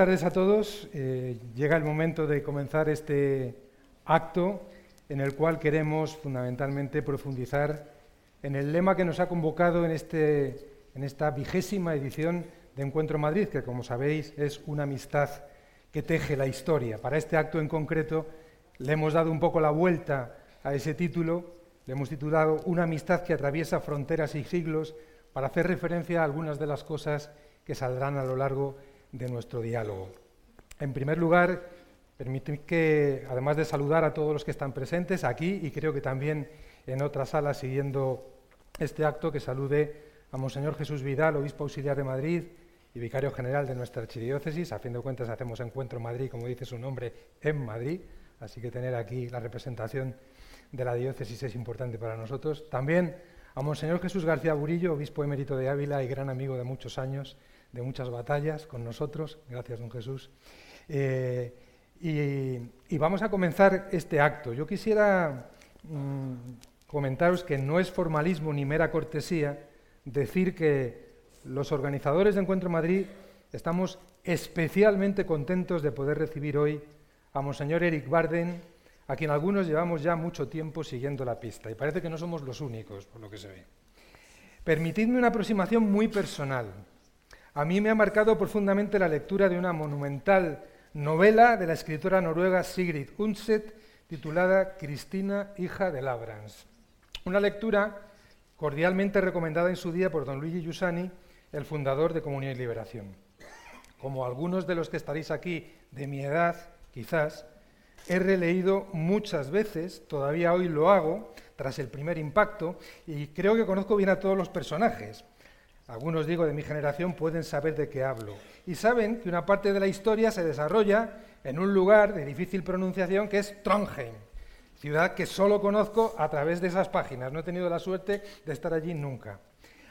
tardes a todos. Eh, llega el momento de comenzar este acto en el cual queremos fundamentalmente profundizar en el lema que nos ha convocado en, este, en esta vigésima edición de Encuentro Madrid, que como sabéis es una amistad que teje la historia. Para este acto en concreto le hemos dado un poco la vuelta a ese título, le hemos titulado Una amistad que atraviesa fronteras y siglos para hacer referencia a algunas de las cosas que saldrán a lo largo de nuestro diálogo. En primer lugar, permitid que, además de saludar a todos los que están presentes aquí y creo que también en otras salas siguiendo este acto, que salude a Monseñor Jesús Vidal, obispo auxiliar de Madrid y vicario general de nuestra archidiócesis. A fin de cuentas hacemos Encuentro Madrid, como dice su nombre, en Madrid, así que tener aquí la representación de la diócesis es importante para nosotros. También a Monseñor Jesús García Burillo, obispo emérito de Ávila y gran amigo de muchos años, de muchas batallas con nosotros. Gracias, don Jesús. Eh, y, vamos a comenzar este acto. Yo quisiera mm, comentaros que no es formalismo ni mera cortesía decir que los organizadores de Encuentro Madrid estamos especialmente contentos de poder recibir hoy a Monseñor Eric Barden, a quien algunos llevamos ya mucho tiempo siguiendo la pista, y parece que no somos los únicos, por lo que se ve. Permitidme una aproximación muy personal. A mí me ha marcado profundamente la lectura de una monumental novela de la escritora noruega Sigrid Undset titulada Cristina, hija de Labrans. Una lectura cordialmente recomendada en su día por don Luigi Giussani, el fundador de Comunión y Liberación. Como algunos de los que estaréis aquí de mi edad, quizás, he releído muchas veces, todavía hoy lo hago, tras el primer impacto, y creo que conozco bien a todos los personajes algunos digo de mi generación pueden saber de qué hablo. Y saben que una parte de la historia se desarrolla en un lugar de difícil pronunciación que es Trondheim, ciudad que solo conozco a través de esas páginas. No he tenido la suerte de estar allí nunca.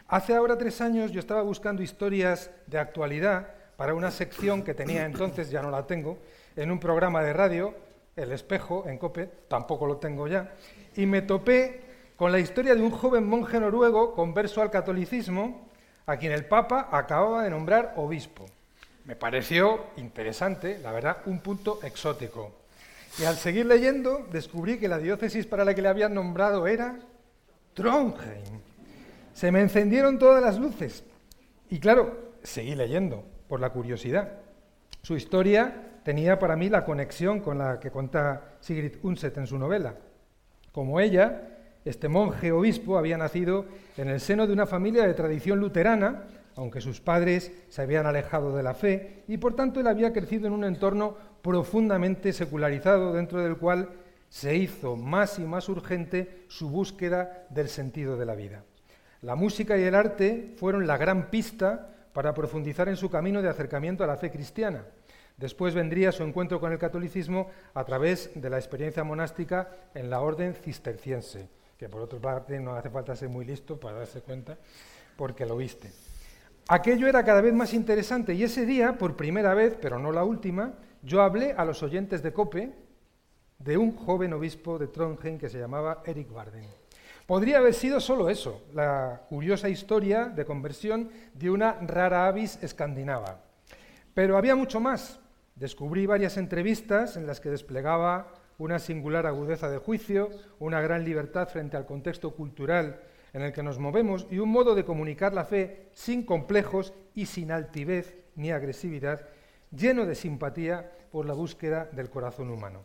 Hace ahora tres años yo estaba buscando historias de actualidad para una sección que tenía entonces, ya no la tengo, en un programa de radio, El Espejo, en COPE, tampoco lo tengo ya, y me topé con la historia de un joven monje noruego converso al catolicismo, a quien el Papa acababa de nombrar obispo. Me pareció interesante, la verdad, un punto exótico. Y al seguir leyendo, descubrí que la diócesis para la que le habían nombrado era Trondheim. Se me encendieron todas las luces. Y claro, seguí leyendo, por la curiosidad. Su historia tenía para mí la conexión con la que cuenta Sigrid Undset en su novela. Como ella, este monje obispo había nacido en el seno de una familia de tradición luterana, aunque sus padres se habían alejado de la fe, y por tanto él había crecido en un entorno profundamente secularizado, dentro del cual se hizo más y más urgente su búsqueda del sentido de la vida. La música y el arte fueron la gran pista para profundizar en su camino de acercamiento a la fe cristiana. Después vendría su encuentro con el catolicismo a través de la experiencia monástica en la orden cisterciense que por otra parte no hace falta ser muy listo para darse cuenta, porque lo viste. Aquello era cada vez más interesante y ese día, por primera vez, pero no la última, yo hablé a los oyentes de COPE de un joven obispo de Trondheim que se llamaba Eric Barden. Podría haber sido solo eso, la curiosa historia de conversión de una rara avis escandinava. Pero había mucho más. Descubrí varias entrevistas en las que desplegaba una singular agudeza de juicio, una gran libertad frente al contexto cultural en el que nos movemos y un modo de comunicar la fe sin complejos y sin altivez ni agresividad, lleno de simpatía por la búsqueda del corazón humano.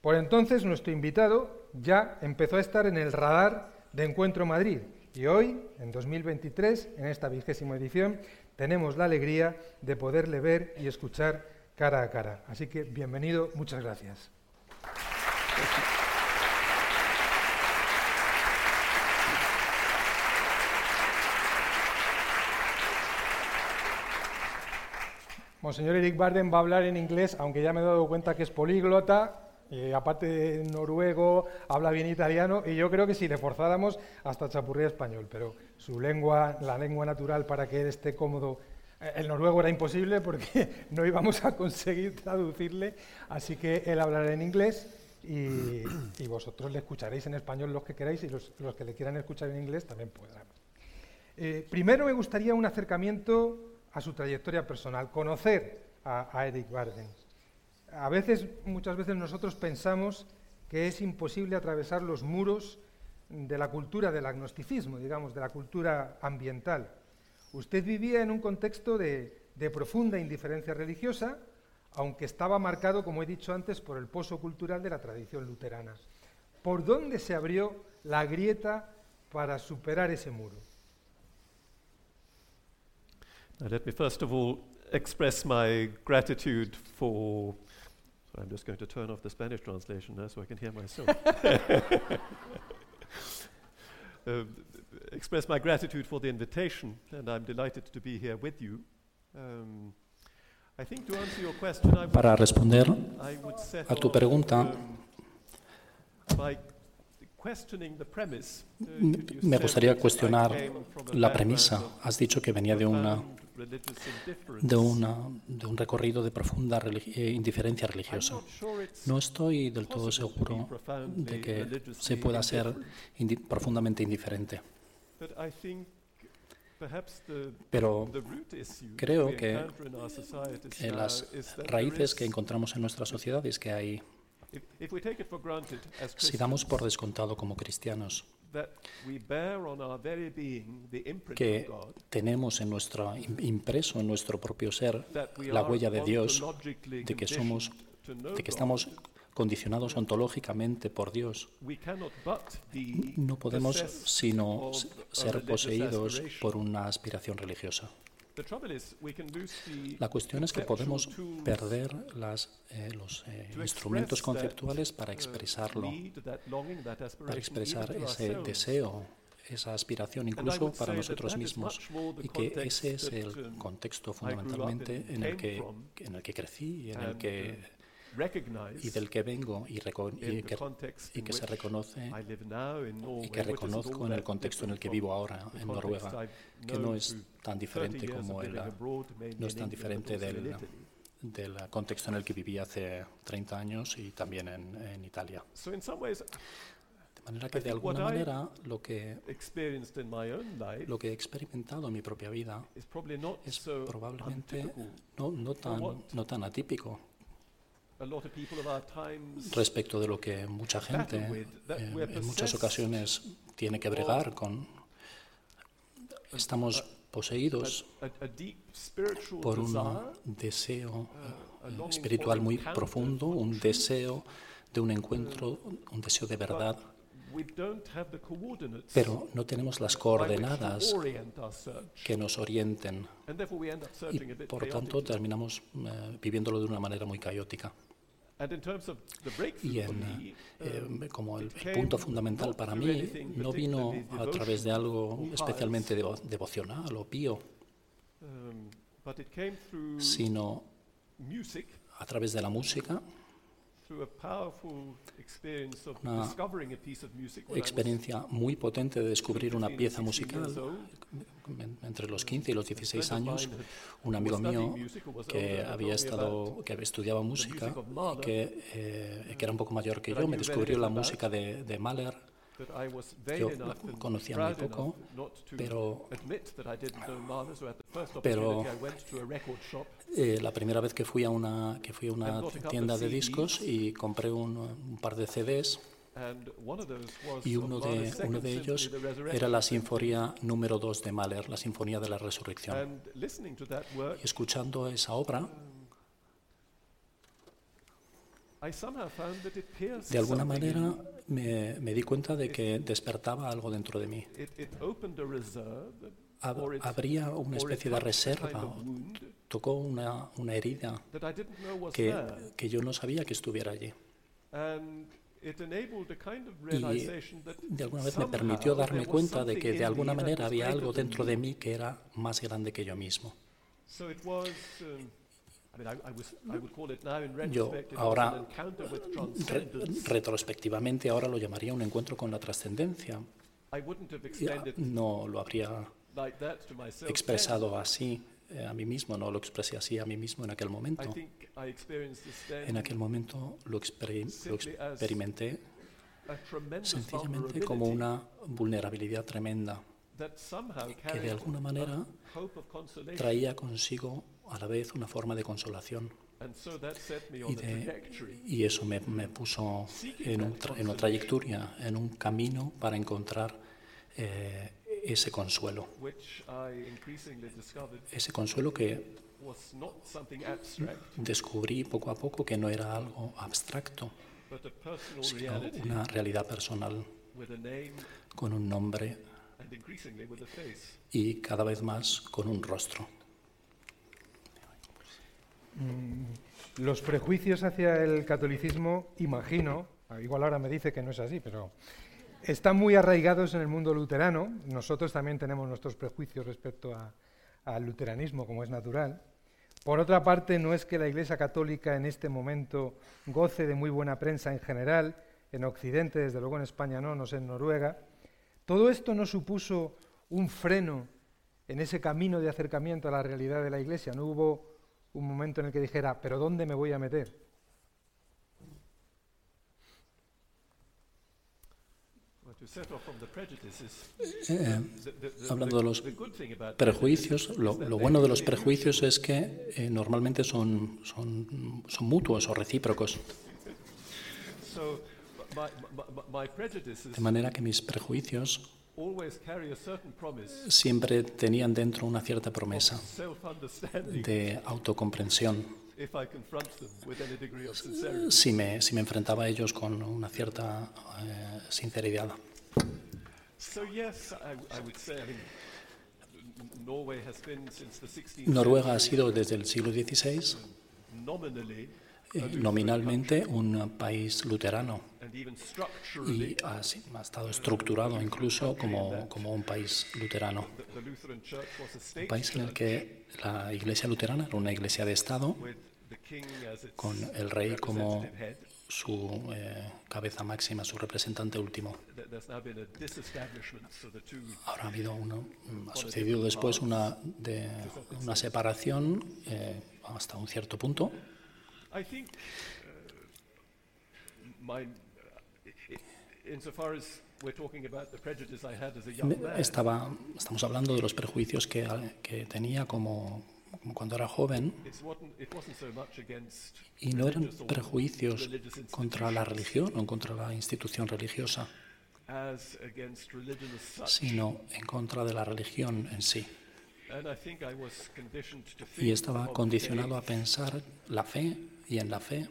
Por entonces nuestro invitado ya empezó a estar en el radar de Encuentro Madrid y hoy, en 2023, en esta vigésima edición, tenemos la alegría de poderle ver y escuchar cara a cara. Así que bienvenido, muchas gracias. Monseñor Eric Barden va a hablar en inglés, aunque ya me he dado cuenta que es políglota, y aparte de noruego, habla bien italiano, y yo creo que si le forzáramos, hasta chapurría español, pero su lengua, la lengua natural para que él esté cómodo, eh, el noruego era imposible porque no íbamos a conseguir traducirle, así que él hablará en inglés y, vosotros le escucharéis en español los que queráis y los, que le quieran escuchar en inglés también podrán. Eh, primero me gustaría un acercamiento a su trayectoria personal, conocer a, Eric Barden. A veces, muchas veces nosotros pensamos que es imposible atravesar los muros de la cultura del agnosticismo, digamos, de la cultura ambiental. Usted vivía en un contexto de profunda indiferencia religiosa, aunque estaba marcado, como he dicho antes, por el pozo cultural de la tradición luterana. ¿Por dónde se abrió la grieta para superar ese muro? Now, let me first of all express my gratitude for. So I'm just going to turn off the Spanish translation now so I can hear myself. Uh, express my gratitude for the invitation, and I'm delighted to be here with you. Um, Para responder a tu pregunta, um. Uh, me gustaría cuestionar la premisa. Has dicho que venía de, una, profound religious indifference. de, una, de un recorrido de profunda religi- eh, indiferencia religiosa. No estoy del todo seguro de que se pueda ser indi- profundamente indiferente. but I think perhaps the, Pero creo que las raíces que encontramos en nuestra sociedad es que hay, si damos por descontado como cristianos, que tenemos en nuestro im- impreso en nuestro propio ser la huella de Dios, de que somos, de que estamos condicionados ontológicamente por Dios. No podemos sino ser poseídos por una aspiración religiosa. La cuestión es que podemos perder las, eh, los eh, to instrumentos conceptuales para uh, expresarlo, para expresar ese deseo, esa aspiración incluso para nosotros mismos. Y que ese es el um, contexto fundamentalmente en el que, en el que crecí y en el que, uh, y del que vengo y, y que, y que se reconoce y que reconozco en el contexto en el que vivo ahora, en Noruega, que no es tan 30 diferente como el, no es tan diferente del, del contexto en el que viví hace 30 años y también en, en Italia. De manera que de alguna manera lo que, lo que he experimentado en mi propia vida es probablemente no, no, tan, no tan atípico respecto de lo que mucha gente eh, en muchas ocasiones tiene que bregar con. Estamos poseídos por un deseo uh, eh, espiritual muy profundo, un deseo de un encuentro, un deseo de verdad, pero no tenemos las coordenadas que nos orienten y por tanto terminamos eh, viviéndolo de una manera muy caótica. Y en, eh, um, como el punto fundamental para mí no vino a través de algo especialmente devo- devocional o pío, um, but it came through sino music, a través de la música, Una experiencia muy potente de descubrir una 15, pieza 16 years musical entre los 15 y los 16 A friend of años. Un amigo mío que había estado, que estudiaba música que, eh, que era un poco mayor que yo, me descubrió la música de, de Mahler, Yo conocía muy poco, pero Pero- eh, la primera vez que fui a una, que fui a una tienda de discos y compré un, un par de CDs y uno de, uno de ellos era la sinfonía número 2 de Mahler, la Sinfonía de la Resurrección. Y escuchando esa obra, de alguna manera me. me, di cuenta de que despertaba algo dentro de mí. Habría una especie de reserva, tocó una, una herida que, que yo no sabía que estuviera allí. And it enabled a kind of Y de alguna vez me permitió darme cuenta de que de alguna manera había algo dentro de mí que era más grande que yo mismo. Yo ahora, Re- retrospectivamente ahora lo llamaría un encuentro con la trascendencia. I wouldn't have Ya extended No lo habría like that to myself. expresado así eh, a mí mismo, no lo expresé así a mí mismo en aquel momento. En aquel momento lo, experi- lo experimenté a tremendous sencillamente vulnerability como una vulnerabilidad tremenda that somehow que de alguna manera traía consigo a la vez una forma de consolación. Y, de- y eso me, me puso en, un tra- en una trayectoria, en un camino para encontrar eh, ese consuelo. which I increasingly discovered Ese consuelo que descubrí poco a poco que no era algo abstracto, but a personal sino reality una realidad personal with a name con un nombre and increasingly with a face. y cada vez más con un rostro. Los prejuicios hacia el catolicismo, imagino, igual ahora me dice que no es así, pero están muy arraigados en el mundo luterano. Nosotros también tenemos nuestros prejuicios respecto al luteranismo, como es natural. Por otra parte, no es que la Iglesia Católica en este momento goce de muy buena prensa en general, en Occidente, desde luego en España no, no sé en Noruega. Todo esto no supuso un freno en ese camino de acercamiento a la realidad de la Iglesia. No hubo un momento en el que dijera, pero ¿dónde me voy a meter? Eh, the, hablando de los prejuicios, lo, lo bueno de los prejuicios es que eh, normalmente son, son, son mutuos o recíprocos, de manera que mis prejuicios siempre tenían dentro una cierta promesa de autocomprensión. si me, si me enfrentaba a ellos con una cierta eh, sinceridad. So yes, I, I would say, I mean, N- Norway has been since the 16th Noruega ha sido desde el siglo XVI nominalmente un país luterano y ha, si- ha estado estructurado incluso como, como un país luterano. Un país en el que la iglesia luterana era una iglesia de Estado con el rey como su eh, cabeza máxima, su representante último. Ahora ha habido una, ha sucedido después una, de, una separación eh, hasta un cierto punto. I think uh, my, uh, insofar as we're talking about the prejudice I had as a young man, Estaba, estamos hablando de los prejuicios que, que tenía como, cuando era joven y no eran prejuicios contra la religión o contra la institución religiosa, sino en contra de la religión en sí. Y estaba condicionado a pensar la fe y en la fe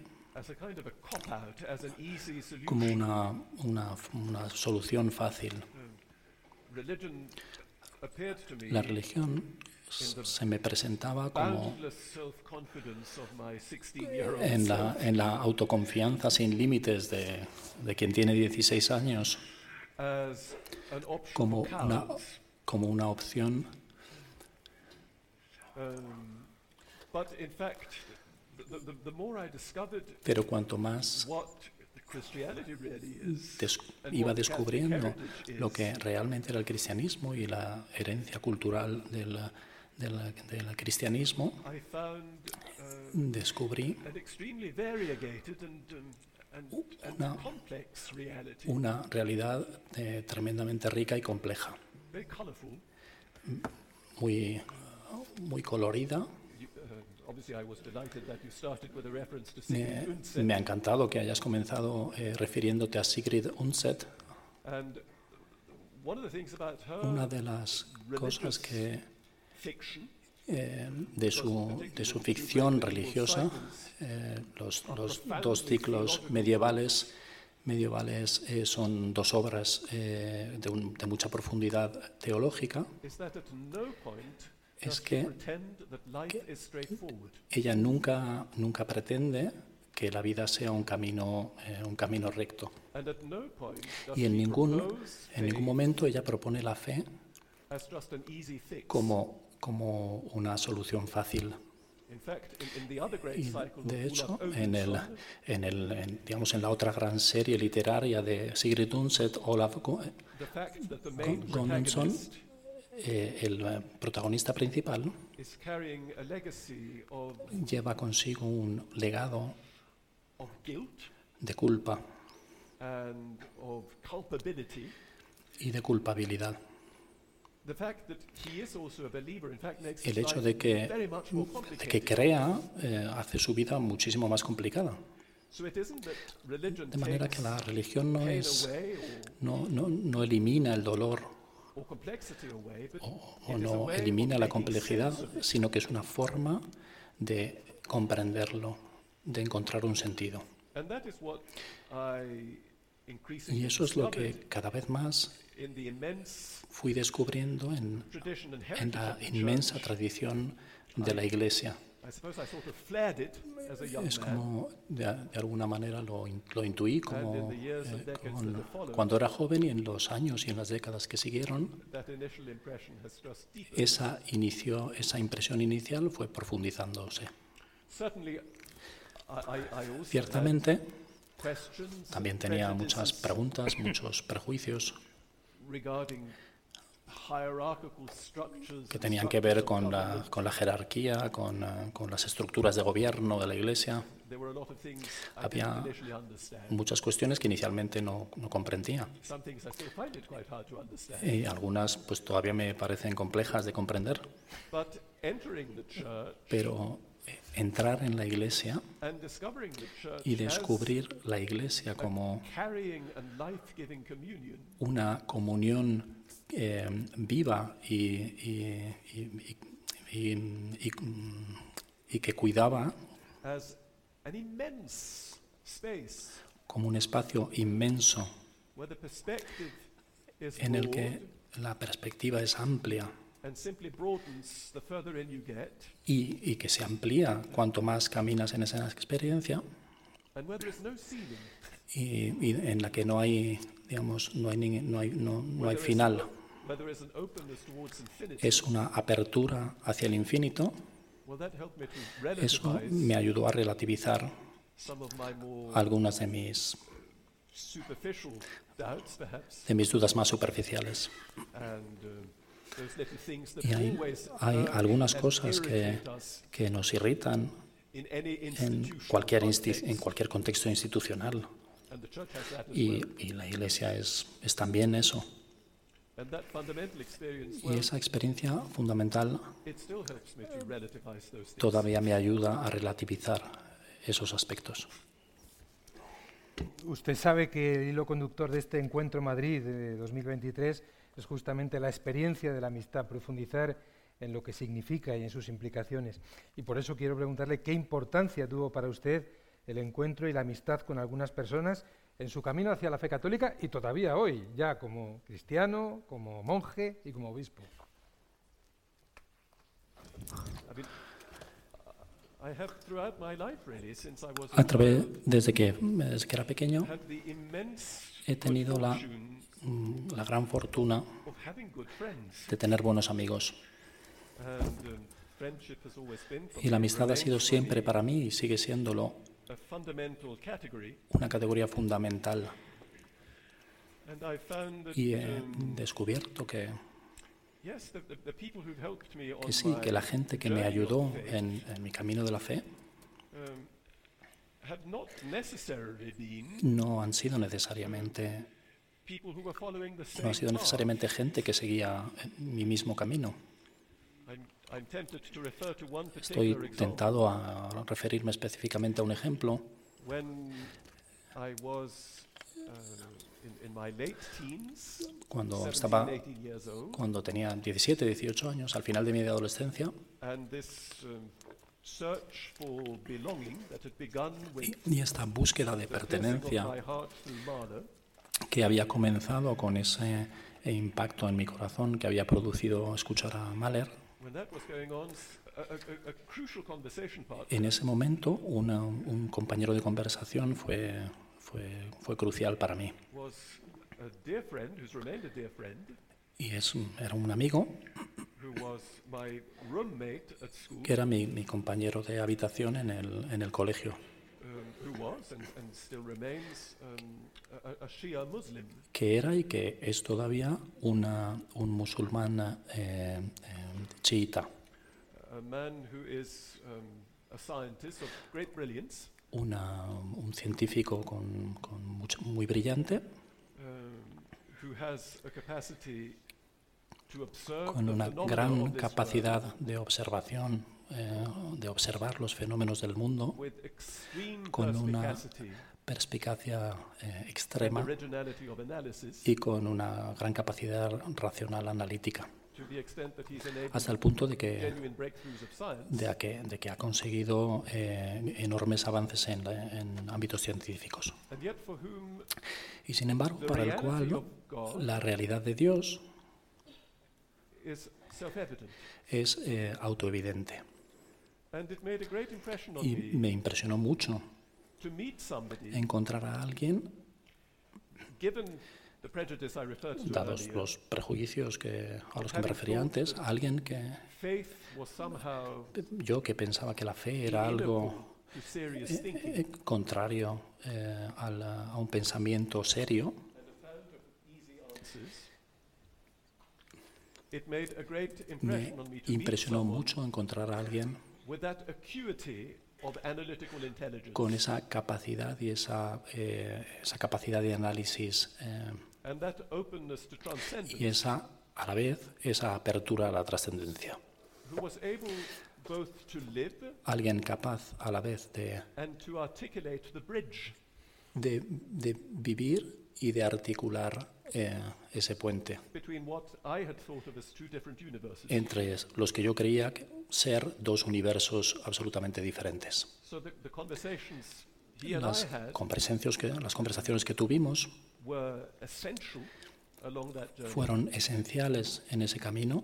como una, una, una solución fácil. Me La religión se me presentaba como boundless self-confidence of my 16-year-old en la, en la autoconfianza sin límites de, de quien tiene 16 años como una, como una opción, Um, pero cuanto más iba descubriendo lo que realmente era el cristianismo y la herencia cultural del, del- del cristianismo, uh, descubrí um, Una- una realidad eh, tremendamente rica y compleja, muy, muy colorida. Me, me ha encantado que hayas comenzado eh, refiriéndote a Sigrid her Una de las cosas que eh, de, su, de su ficción religiosa, eh, los, los dos ciclos medievales, medievales eh, son dos obras eh, de, un- de mucha profundidad teológica. Es que- straightforward. Ella nunca, nunca pretende que la vida sea un camino, eh, un camino recto. Y en ningún, en ningún momento ella propone la fe como, como una solución fácil. Y de hecho, en, el, en, el, en, digamos, en la otra gran serie literaria de Sigrid Undset, Olaf Gunnarsson, eh, el eh, protagonista principal, lleva consigo un legado de culpa y de culpabilidad. El hecho de que, de que crea eh, hace su vida muchísimo más complicada. De manera que la religión no es no, no, no elimina el dolor o, it o is a no elimina la complejidad, sino que es una forma de comprenderlo, de encontrar un sentido. Y eso es lo que cada vez más fui descubriendo en, en la inmensa tradición de la Iglesia. Es como, de, de alguna manera lo, in- lo intuí como eh, con- cuando era joven y en los años y en las décadas que siguieron, esa, inició, esa impresión inicial fue profundizándose. Ciertamente, también tenía muchas preguntas, muchos prejuicios que tenían que ver con la, con la jerarquía, con, eh, con las estructuras de gobierno de la Iglesia, Había muchas cuestiones que inicialmente no, no comprendía. Y algunas pues todavía me parecen complejas de comprender, But entering the church pero eh, entrar en la Iglesia y descubrir la Iglesia como una comunión eh, viva y, y- que cuidaba como un espacio inmenso en el que la perspectiva es amplia y, y que se amplía cuanto más caminas en esa experiencia y, y en la que no hay, digamos, no hay, ni- no hay, no, no hay final. Es una apertura hacia el infinito. Eso me ayudó a relativizar algunas de mis, de mis dudas más superficiales. uh, Y hay, hay algunas cosas que, que nos irritan en cualquier, en cualquier contexto institucional. Y la Iglesia es, es también eso. And that fundamental experience, Y esa experiencia fundamental todavía me ayuda a relativizar esos aspectos. Usted sabe que el hilo conductor de este encuentro en Madrid de 2023 es justamente la experiencia de la amistad, profundizar en lo que significa y en sus implicaciones. Y por eso quiero preguntarle qué importancia tuvo para usted el encuentro y la amistad con algunas personas en su camino hacia la fe católica y todavía hoy, ya como cristiano, como monje y como obispo. I mean, I have throughout my life, really, since I was A través, desde que, desde que era pequeño, he tenido la, la gran fortuna de tener buenos amigos. Um, Y la amistad ha sido siempre para mí y sigue siéndolo. Una categoría fundamental. And I found that, Y he um, descubierto que, yes, the, the, the people who helped me on que sí, que my la gente que me ayudó en, en mi camino de la fe um, had not necessarily been no han sido necesariamente, no ha sido necesariamente gente que seguía mi mismo camino. Estoy tentado a referirme específicamente a un ejemplo. Teens, Cuando 17, estaba 18 years old, cuando tenía 17, 18 años, al final de mi adolescencia, um, y, esta búsqueda de pertenencia que había comenzado con ese eh, impacto en mi corazón que había producido escuchar a Mahler, en ese momento una- un compañero de conversación fue, fue, fue crucial para mí. Y es, era un amigo que era mi, mi compañero de habitación en el, en el colegio, who was and, and still remains a, a- a Shia Muslim. que era y que es todavía una, un musulmán eh, chiita, a man who is a scientist of great brilliance, una- un científico con, con mucho- muy brillante. Um, con una gran this capacidad de observación, eh, de observar los fenómenos del mundo con una perspicacia eh, extrema y con una gran capacidad racional analítica, hasta el punto de que, de que, de que ha conseguido eh, enormes avances en, en ámbitos científicos. Y sin embargo, para el cual la realidad de Dios es eh, autoevidente. Y me impresionó mucho to meet somebody, encontrar a alguien, given the prejudice I referred to dados los prejuicios que, a los que me refería antes, a alguien que yo que pensaba que la fe era algo eh, eh, contrario eh, a, la- a un pensamiento serio, easy answers. It made a great me impression on me to meet impresionó mucho encontrar a alguien with that acuity of analytical intelligence. Con esa capacidad y esa, eh, esa capacidad de análisis eh, and that openness to transcendence, y esa, a la vez, esa apertura a la trascendencia. Alguien capaz a la vez de, and to articulate the bridge. de, de vivir y de articular eh, ese puente entre los que yo creía ser dos universos absolutamente diferentes. Las conversaciones que, las conversaciones que tuvimos fueron esenciales en ese camino.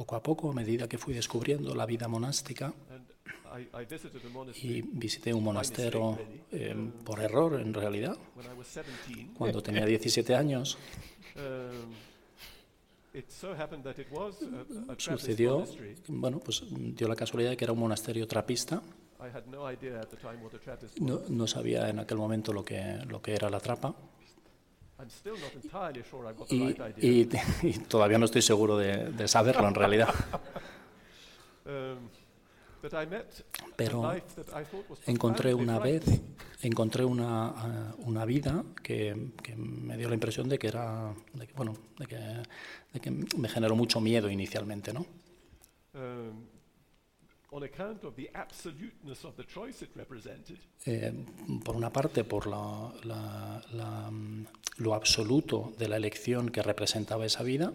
Poco a poco, a medida que fui descubriendo la vida monástica y visité un monasterio eh, por error, en realidad, when I was 17. cuando tenía 17 años, sucedió, bueno, pues dio la casualidad de que era un monasterio trapista. No, no sabía en aquel momento lo que, lo que era la trapa y, todavía no estoy seguro de, de saberlo en realidad. Um, Pero encontré una vez, frightening. encontré una, eh, una vida que, que me dio la impresión de que era, de que, bueno, de que, de que me generó mucho miedo inicialmente, ¿no? Eh, por una parte, por la- la- la, mm, lo absoluto de la elección que representaba esa vida,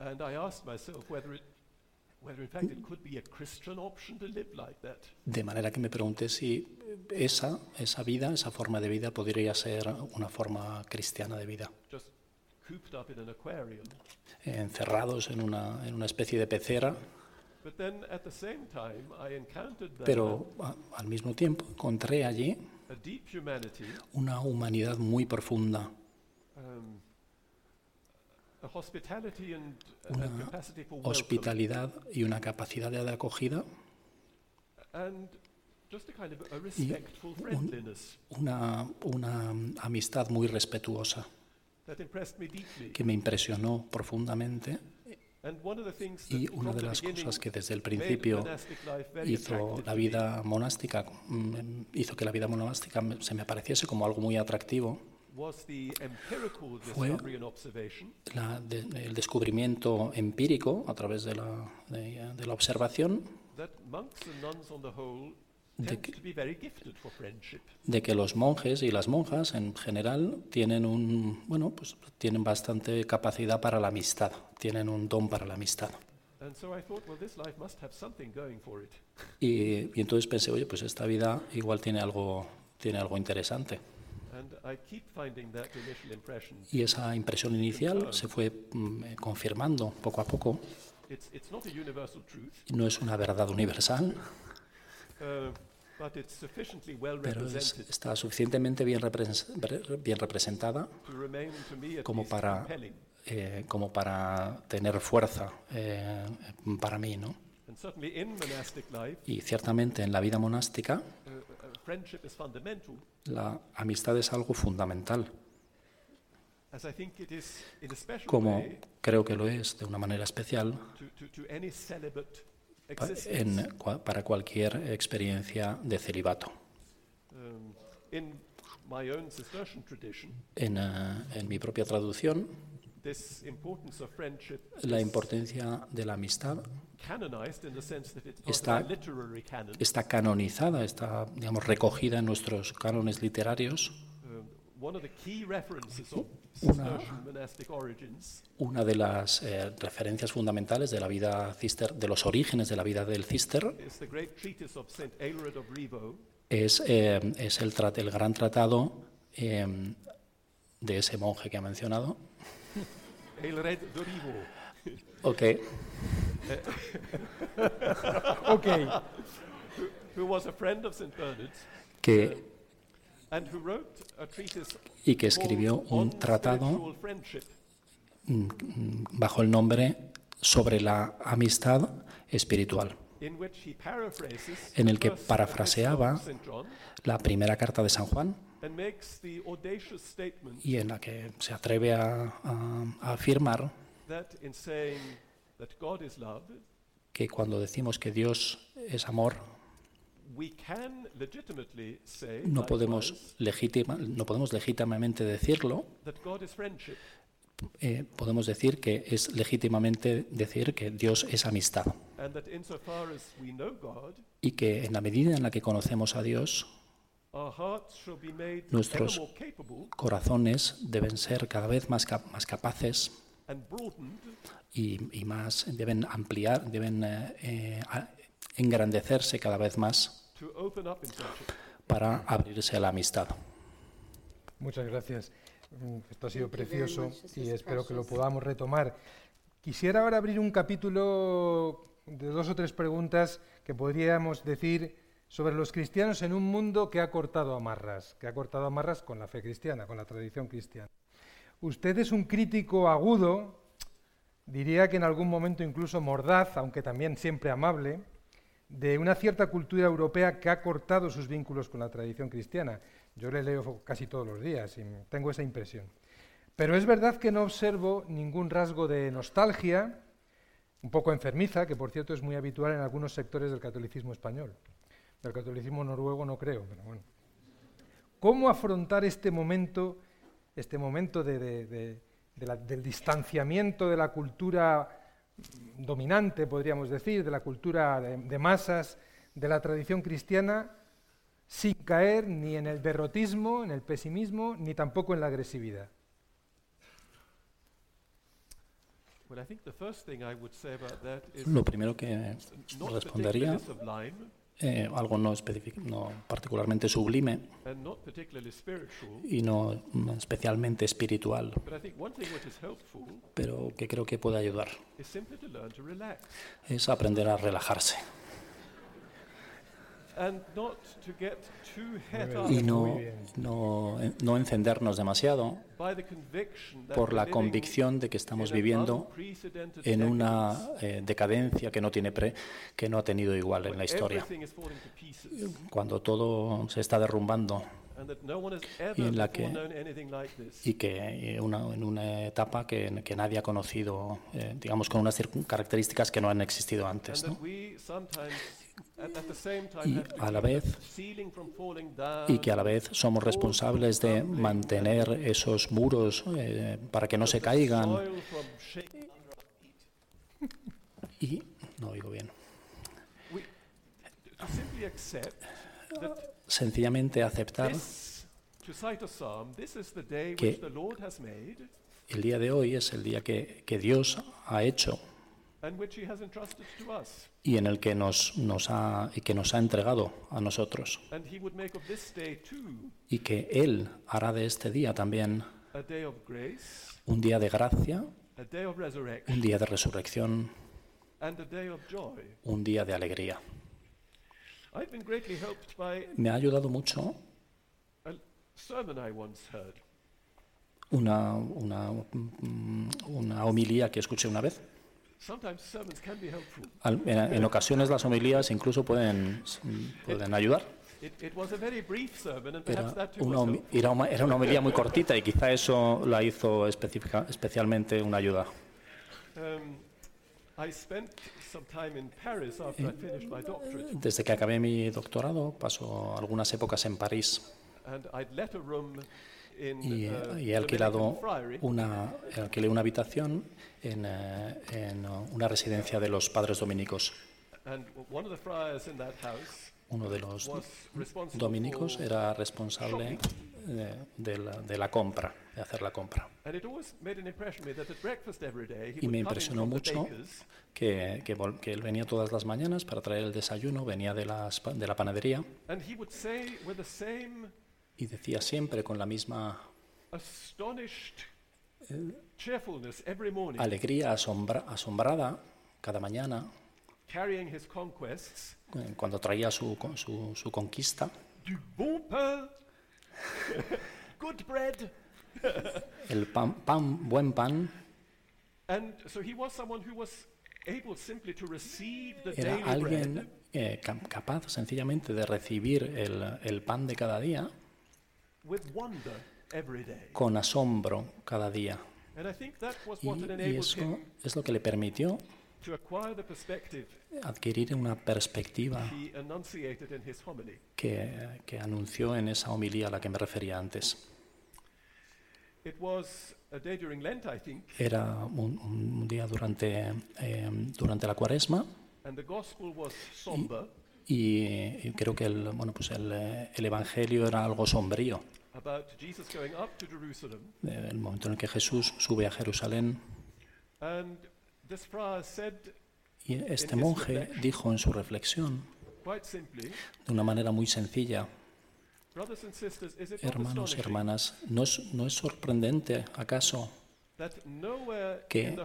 and I asked myself whether it, whether in fact it could be a Christian option to live like that. de manera que me pregunté si esa, esa vida, esa forma de vida podría ser una forma cristiana de vida. encerrados en una, en una especie de pecera, pero al mismo tiempo encontré allí una humanidad muy profunda, um, a Una hospitalidad y una capacidad de acogida, respectful friendliness. una, una amistad muy respetuosa that impressed me deeply. que me impresionó profundamente y una de las cosas que desde el principio hizo la vida monástica, mm, hizo que la vida monástica se me pareciese como algo muy atractivo, Fue- la de- el descubrimiento empírico a través de la, de- de la observación De que- de que los monjes y las monjas en general tienen un bueno pues tienen bastante capacidad para la amistad, tienen un don para la amistad. Y, y entonces pensé, oye, pues esta vida igual tiene algo tiene algo interesante. Y esa impresión inicial se fue mm, eh, confirmando poco a poco. No es una verdad universal, pero es- represented está suficientemente bien, repres- re- bien representada como para, eh, como para tener fuerza eh, para mí. ¿no? Y ciertamente en la vida monástica uh, uh, la amistad es algo fundamental, como creo que lo es de una manera especial en para cualquier experiencia de celibato. Um, En, eh, en mi propia traducción, la importancia de la amistad Está- está canonizada, está digamos, recogida en nuestros cánones literarios. Una- de las eh, referencias fundamentales de la vida cister, de los orígenes de la vida del cister, is the great treatise of St. Aelred of Rievaulx, es, eh, es el, el gran tratado eh, de ese monje que ha mencionado. Ok, Ok, who was a friend of St. Bernard's que, and who wrote a treatise y que escribió un tratado mm, mm, bajo el nombre sobre la amistad espiritual, en el que parafraseaba la primera carta de San Juan y en la que se atreve a, a- a afirmar que cuando decimos que Dios es amor, we can legitimately say no podemos, legitima- no podemos legítimamente decirlo, that God is friendship. eh, podemos decir que es legítimamente decir que Dios es amistad. Y que en la medida en la que conocemos a Dios, Nuestros- corazones deben ser cada vez más, cap- más capaces y, y más deben ampliar, deben eh, eh, engrandecerse cada vez más para abrirse a la amistad. muchas gracias. Mm, Esto ha sido precioso y espero que lo podamos retomar. Quisiera ahora abrir un capítulo de dos o tres preguntas que podríamos decir sobre los cristianos en un mundo que ha cortado amarras, que ha cortado amarras con la fe cristiana, con la tradición cristiana. Usted es un crítico agudo, diría que en algún momento incluso mordaz, aunque también siempre amable, de una cierta cultura europea que ha cortado sus vínculos con la tradición cristiana. Yo le leo casi todos los días y tengo esa impresión. Pero es verdad que no observo ningún rasgo de nostalgia, un poco enfermiza, que por cierto es muy habitual en algunos sectores del catolicismo español. Del catolicismo noruego no creo, pero bueno. ¿Cómo afrontar este momento, este momento de- de- de la- del distanciamiento de la cultura dominante, podríamos decir, de la cultura de, de masas, de la tradición cristiana, sin caer ni en el derrotismo, en el pesimismo, ni tampoco en la agresividad? Well, I think the first thing I would say about that is Lo primero que respondería, eh, algo no, particularmente sublime y no especialmente espiritual, pero que creo que puede ayudar, es aprender a relajarse y no, no, no encendernos demasiado por la convicción de que estamos viviendo en una eh, decadencia que no, tiene pre- que no ha tenido igual en la historia, cuando todo se está derrumbando and that no one has ever en la que- y que eh, una- en una etapa que, que nadie ha conocido, eh, digamos, con unas características que no han existido antes. ¿no? Y a la vez- Y que a la vez somos responsables de mantener esos muros eh, para que no se caigan. y no oigo bien. Sencillamente aceptar que- el día de hoy es el día que, que Dios ha hecho y en el que nos, nos ha y que nos ha entregado a nosotros y que Él hará de este día también un día de gracia, un día de resurrección, un día de alegría. Me ha ayudado mucho una, una, mm, una homilía que escuché una vez. En, ocasiones las homilías incluso pueden, pueden ayudar. It, it was a very brief sermon, and Era perhaps that too una, era una- homilía muy cortita y quizá eso la hizo específica- especialmente una ayuda. Um, doctorate, Desde que acabé mi doctorado, paso algunas épocas en París. Y, uh, y he alquilado una, alquilé una habitación en, eh, en, uh, una residencia de los padres dominicos. and one of the friars in that house Uno de los dominicos era responsable eh, de, la, de la compra, de hacer la compra. Y me impresionó mucho que, que, que él venía todas las mañanas para traer el desayuno, venía de, las de la panadería and he would say with the same y decía siempre con la misma alegría asombra- asombrada cada mañana. Cuando traía su, su, su conquista, el pan, pan, buen pan, And so he was someone who was able simply to receive the era alguien eh, ca- capaz sencillamente de recibir el, el pan de cada día con asombro cada día. Y, y eso es lo que le permitió adquirir una perspectiva que, que anunció en esa homilía a la que me refería antes. It was a day during Lent, I think, Era un, un día durante, eh, durante la cuaresma and the gospel was somber y, y creo que el, bueno, pues el, eh, el Evangelio era algo sombrío. About Jesus going up to Jerusalem. Eh, El momento en el que Jesús sube a Jerusalén And this friar said, y este monje dijo en su reflexión, de una manera muy sencilla, brothers and sisters, is it not hermanos y hermanas, ¿no es, no es sorprendente acaso que-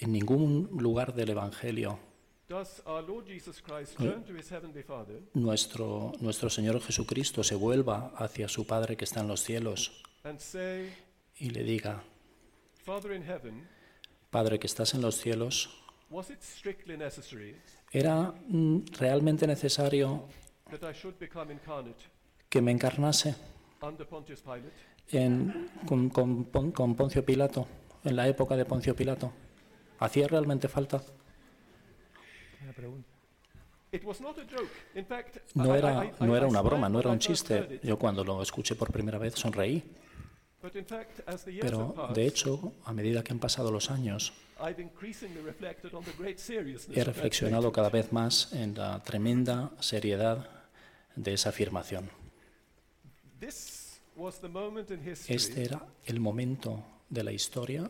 en ningún lugar del Evangelio nuestro, nuestro Señor Jesucristo se vuelva hacia su Padre que está en los cielos y le diga, Padre que estás en los cielos, ¿era mm, realmente necesario que me encarnase en- con, con con Poncio Pilato, en la época de Poncio Pilato? ¿Hacía realmente falta? Una pregunta. It was not a joke. In fact, No era, no era una broma, no era un chiste. Yo cuando lo escuché por primera vez sonreí, pero de hecho, a medida que han pasado los años, he reflexionado cada vez más en la tremenda seriedad de esa afirmación. Este era el momento de la historia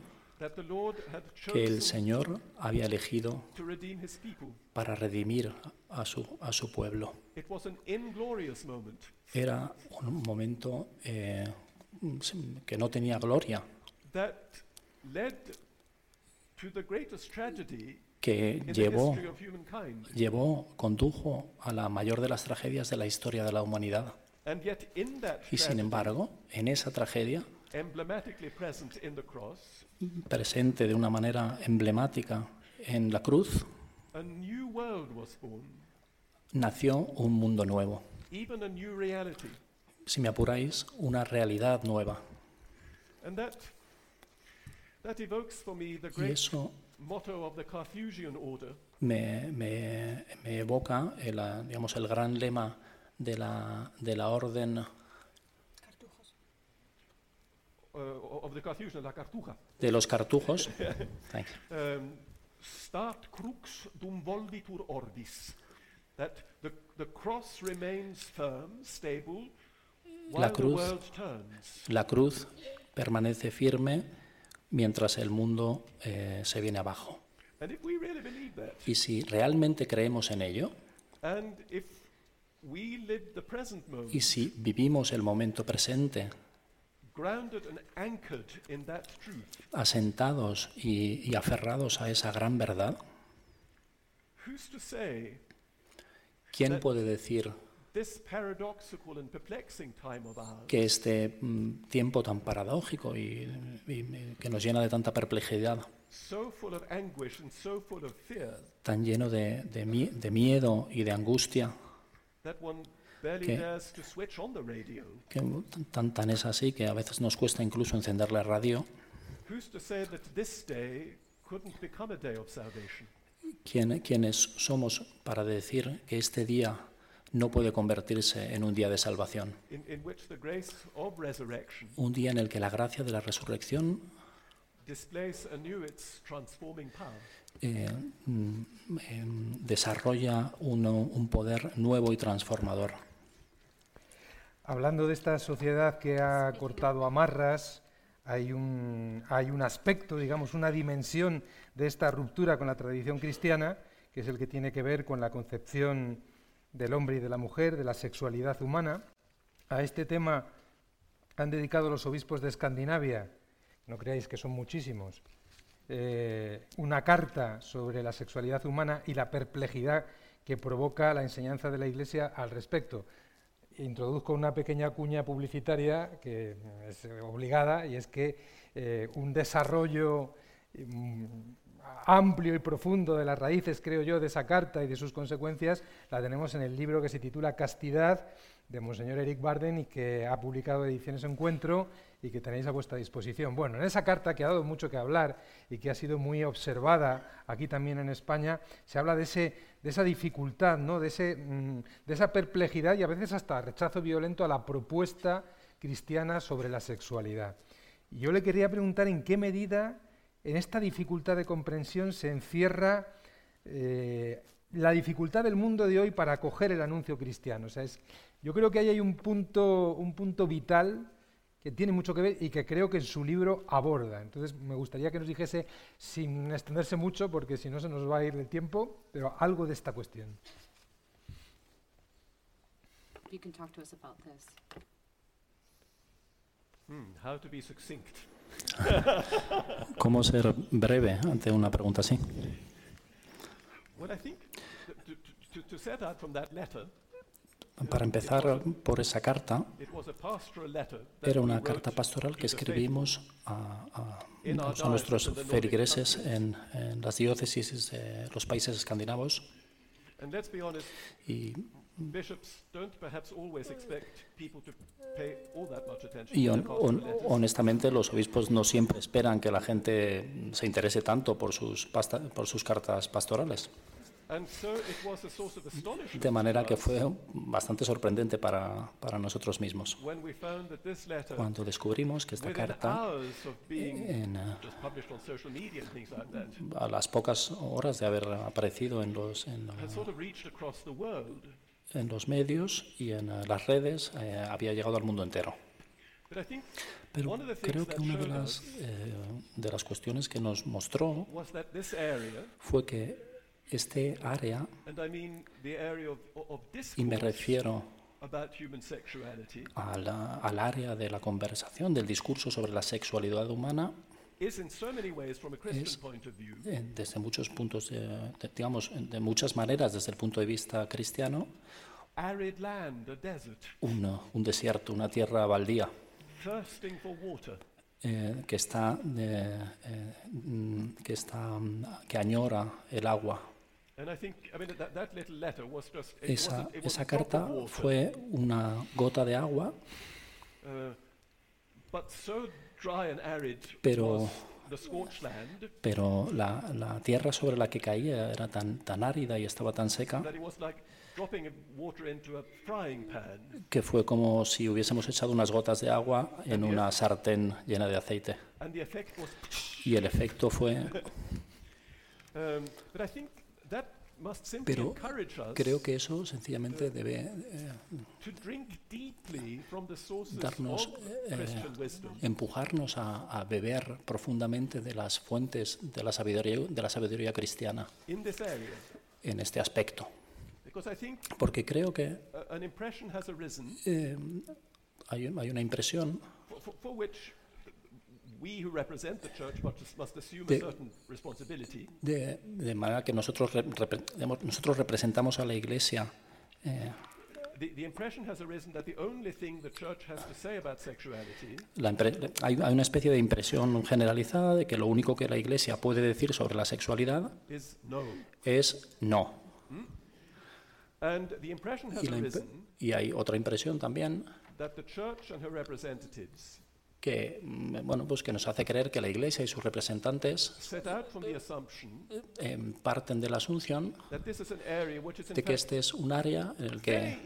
que el Señor había elegido para redimir a su, a su pueblo. Era un momento eh, que no tenía gloria, que llevó, llevó, condujo a la mayor de las tragedias de la historia de la humanidad. Y sin embargo, en esa tragedia, presente de una manera emblemática en la cruz, nació un mundo nuevo. Si me apuráis, una realidad nueva. And that, that evokes for me the Y great eso motto of the Carthusian order me, me- me evoca el, digamos, el gran lema de la, de la orden uh, of the Carthusian, la Cartuja. De los cartujos. Thank you. Um, start crux dum volvitur orbis. That the, the cross remains firm, stable, while La the cruz- world turns. La cruz permanece firme mientras el mundo eh, se viene abajo. And if we really believe that, Y si realmente creemos en ello, and if we live the present moment, y si vivimos el momento presente asentados y, y aferrados a esa gran verdad, ¿quién puede decir que este mm, tiempo tan paradójico y, y que nos llena de tanta perplejidad, tan lleno de, de mi- de miedo y de angustia, radio? que tan, tan es así que a veces nos cuesta incluso encender la radio? Who's to say that this day couldn't become a day of salvation? ¿Quién- ¿Quiénes somos para decir que este día no puede convertirse en un día de salvación. Un día en el que la gracia de la resurrección eh, mm, em, desarrolla un poder nuevo y transformador. Hablando de esta sociedad que ha cortado amarras, hay un, hay un aspecto, digamos, una dimensión de esta ruptura con la tradición cristiana, que es el que tiene que ver con la concepción del hombre y de la mujer, de la sexualidad humana. A este tema han dedicado los obispos de Escandinavia, no creáis que son muchísimos, eh, una carta sobre la sexualidad humana y la perplejidad que provoca la enseñanza de la Iglesia al respecto. Introduzco una pequeña cuña publicitaria que es obligada y es que eh, un desarrollo mm, amplio y profundo de las raíces, creo yo, de esa carta y de sus consecuencias la tenemos en el libro que se titula Castidad de Monseñor Eric Barden y que ha publicado Ediciones Encuentro y que tenéis a vuestra disposición. Bueno, en esa carta que ha dado mucho que hablar y que ha sido muy observada aquí también en España, se habla de, ese, de esa dificultad, ¿no? de, ese, mm, de esa perplejidad y a veces hasta rechazo violento a la propuesta cristiana sobre la sexualidad. Y yo le quería preguntar en qué medida en esta dificultad de comprensión se encierra eh, la dificultad del mundo de hoy para acoger el anuncio cristiano. O sea, es, yo creo que ahí hay un punto, un punto vital que tiene mucho que ver y que creo que en su libro aborda. Entonces, me gustaría que nos dijese, sin extenderse mucho, porque si no se nos va a ir el tiempo, pero algo de esta cuestión. You can talk to us about this. Hmm, how to be succinct. ¿Cómo ser breve ante una pregunta así? Well, I think th- to, to, to set out from that letter, Para empezar por esa carta, era una carta pastoral to que escribimos a, a- a nuestros feligreses en, en las diócesis de los países escandinavos y, y hon- letters. honestamente los obispos no siempre esperan que la gente se interese tanto por sus, pasta- por sus cartas pastorales. And so it was a source of astonishment De manera que fue bastante sorprendente para, para nosotros mismos cuando descubrimos que esta carta, being en, eh, a las pocas horas de haber aparecido en los, en, en los medios y en eh, las redes, eh, había llegado al mundo entero. Pero creo que una de las, eh, de las cuestiones que nos mostró fue que este área, y me refiero a la- al área de la conversación, del discurso sobre la sexualidad humana, Es- eh, desde muchos puntos, de, de- digamos, de muchas maneras, desde el punto de vista cristiano, un, un desierto, una tierra baldía, eh, que está, de- eh, mm, que está, mm, que añora el agua. And I think, I mean, that, that little letter was just, it Esa, esa carta fue una gota de agua, uh, but so dry and arid Pero- pero la, la tierra sobre la que caía era tan, tan árida y estaba tan seca that it was like dropping water into a frying pan. que fue como si hubiésemos echado unas gotas de agua en una sartén llena de aceite. Y el efecto fue, Pero creo que eso sencillamente debe eh, darnos, eh, empujarnos a, a beber profundamente de las fuentes de la sabiduría, de la sabiduría cristiana en este aspecto. Because I think Porque creo que eh, hay, hay una impresión De- de, de manera que nosotros, repre- nosotros representamos a la Iglesia. eh, la hay, hay una especie de impresión generalizada de que lo único que la Iglesia puede decir sobre la sexualidad is no. es no. And the impression has Y, la arisen y hay otra impresión también that the church and her representatives que, mm, bueno, pues que nos hace creer que la Iglesia y sus representantes eh, parten de la asunción that this is an area which is in de que este es un área en el que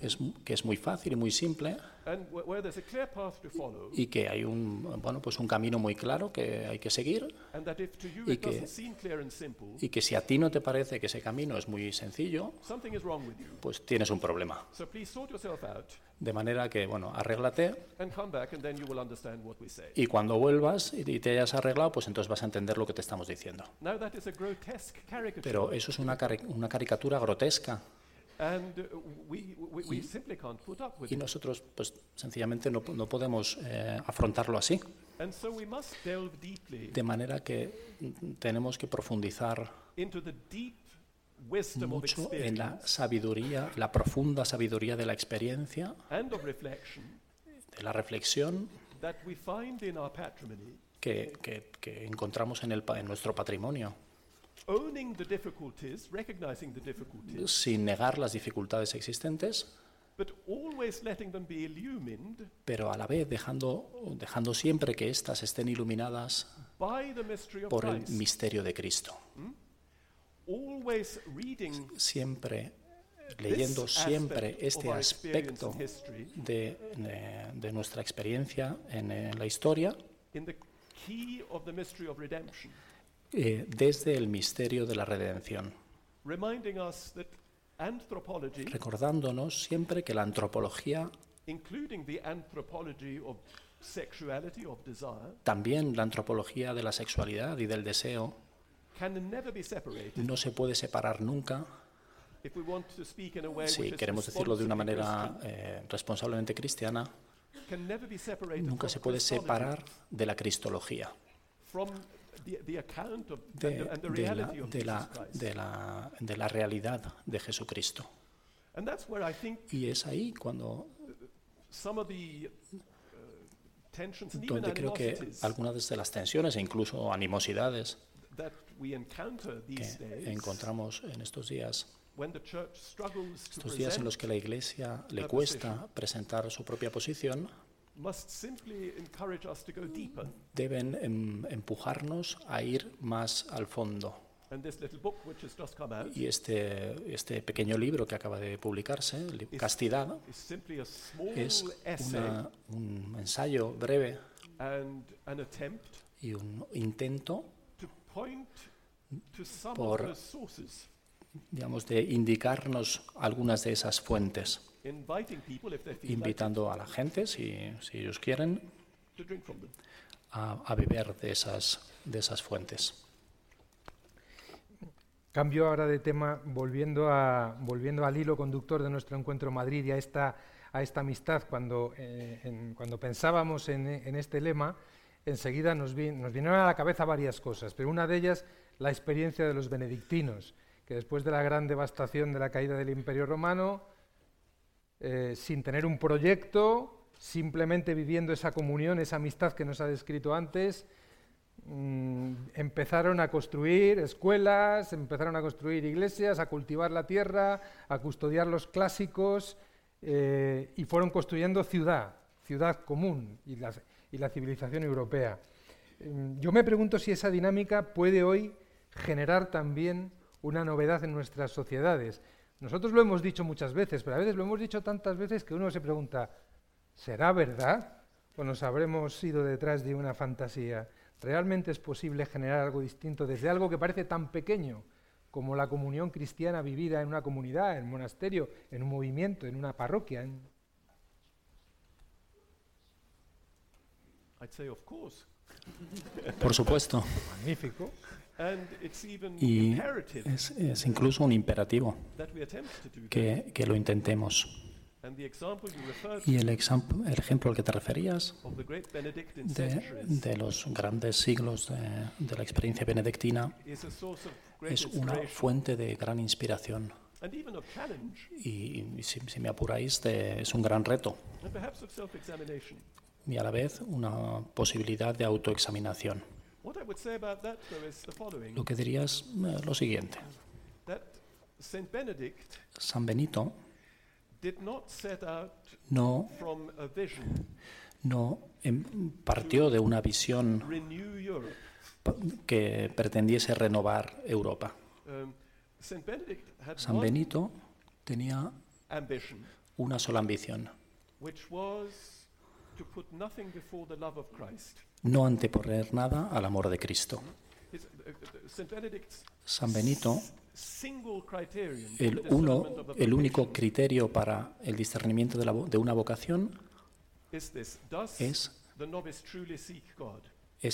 es, que es muy fácil y muy simple and wh- where there's a clear path to follow, y que hay un, bueno, pues un camino muy claro que hay que seguir and that if to you y it que- doesn't seem clear and simple, y que si a ti no te parece que ese camino es muy sencillo, pues tienes un problema. So please sort yourself out De manera que, bueno, arréglate and come back, and then you will understand what we say. y cuando vuelvas y te hayas arreglado, pues entonces vas a entender lo que te estamos diciendo. Now that is a grotesque caricature, Pero eso es una, cari- una caricatura grotesca y nosotros, pues sencillamente no, no podemos eh, afrontarlo así. And so we must delve deeply De manera que tenemos que profundizar into the deep wisdom of mucho en la experience sabiduría, la profunda sabiduría de la experiencia, and of reflection de la reflexión that we find in our patrimony, que, que- que encontramos en, el, en nuestro patrimonio, sin negar las dificultades existentes, but always letting them be illumined pero a la vez dejando, dejando siempre que éstas estén iluminadas por el misterio de Cristo. Always reading Siempre, leyendo siempre este aspecto de, de- de nuestra experiencia en, eh, la historia eh, desde el misterio de la redención, recordándonos siempre que la antropología, también la antropología de la sexualidad y del deseo, no se puede separar nunca. Si queremos decirlo de una manera eh, responsablemente cristiana, nunca se puede separar de la cristología, from the, the account of de, la, reality of de la- de la- de la realidad de Jesucristo. And that's where I think Y es ahí cuando some of the uh, tensions and even donde creo que animosities algunas de las tensiones e incluso animosidades that we encounter que these days encontramos en estos días, when the church struggles to estos días en los present que la Iglesia le cuesta presentar su propia posición, must simply encourage us to go deeper. deben em, empujarnos a ir más al fondo. And this little book which has just come out Y este, este pequeño libro que acaba de publicarse, Castidad, es una- un ensayo breve and an attempt y un intento, to point to some Por- digamos, de indicarnos algunas de esas fuentes, invitando a la gente, si, si ellos quieren, a, a beber de esas, de esas fuentes. Cambio ahora de tema, volviendo, a, volviendo al hilo conductor de nuestro encuentro en Madrid y a esta, a esta amistad. Cuando, eh, en- cuando pensábamos en, en este lema, enseguida nos, vi- nos vinieron a la cabeza varias cosas, pero una de ellas la experiencia de los benedictinos, que después de la gran devastación de la caída del Imperio Romano, eh, sin tener un proyecto, simplemente viviendo esa comunión, esa amistad que nos ha descrito antes, mm, empezaron a construir escuelas, empezaron a construir iglesias, a cultivar la tierra, a custodiar los clásicos eh, y fueron construyendo ciudad, ciudad común y la, civilización europea. Mm, Yo me pregunto si esa dinámica puede hoy generar también una novedad en nuestras sociedades. Nosotros lo hemos dicho muchas veces, pero a veces lo hemos dicho tantas veces que uno se pregunta, ¿será verdad o nos habremos ido detrás de una fantasía? ¿Realmente es posible generar algo distinto desde algo que parece tan pequeño como la comunión cristiana vivida en una comunidad, en un monasterio, en un movimiento, en una parroquia? en- I'd say, of course. Por supuesto, Magnífico. Y es, es incluso un imperativo que, que lo intentemos. Y el, ejemplo al que te referías de, los grandes siglos de, de la experiencia benedictina es una fuente de gran inspiración. Y, y si, si me apuráis, de- es un gran reto. Y a la vez una posibilidad de autoexaminación. What I would say about that, though, is the following: Lo que diría es eh, lo siguiente. San Benito no, em, partió de una visión que pretendiese renovar Europa. Um, San Benito tenía una sola ambición, no anteponer nada al amor de Cristo. San Benito, el, uno, el único criterio para el discernimiento de, una vocación es,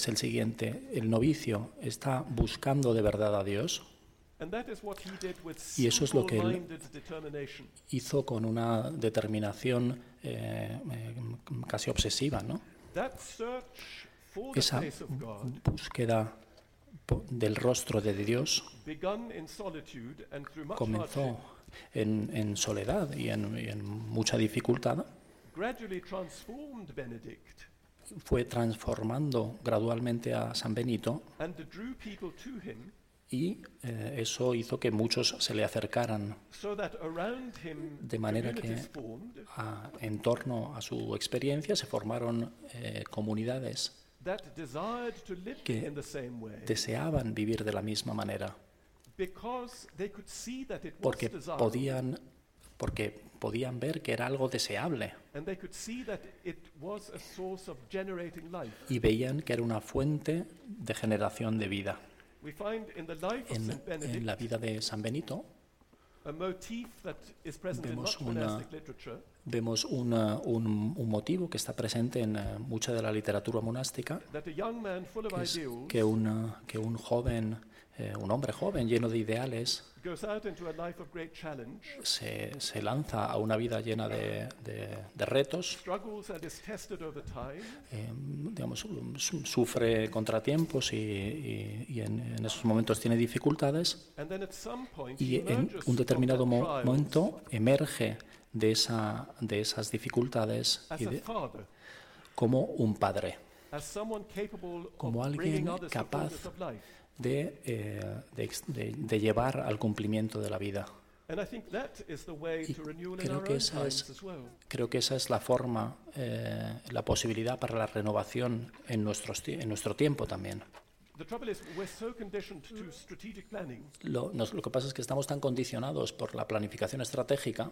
el siguiente. El novicio está buscando de verdad a Dios, Y eso es lo que él- hizo con una determinación eh, eh, casi obsesiva, ¿no? Esa búsqueda del rostro de Dios comenzó en, en soledad y en, y en mucha dificultad, fue transformando gradualmente a San Benito y eh, eso hizo que muchos se le acercaran De manera que- a- en torno a su experiencia, se formaron eh, comunidades that desired to live que in the same way. deseaban vivir de la misma manera, because they could see that it was porque podían, porque podían ver que era algo deseable. And they could see that it was a source of generating life. y veían que era una fuente de generación de vida. We find in the life of En, en la vida de San Benito a motif that is present in Vemos una- vemos una- un, un motivo que está presente en eh, mucha de la literatura monástica, que es que, una- que un joven, eh, un hombre joven lleno de ideales, goes out into a life of great challenge, se, se lanza a una vida llena de, de- de retos, eh, digamos, su- sufre contratiempos y, y- y en, en esos momentos tiene dificultades y en un determinado momento emerge de, esa, de esas dificultades y de- como un padre, Como alguien capaz de, eh, de de- llevar al cumplimiento de la vida. Y creo que esa es-. Creo que esa es la forma, eh, la posibilidad para la renovación en, nuestros en nuestro tiempo también. Lo, nos- lo que pasa es que estamos tan condicionados por la planificación estratégica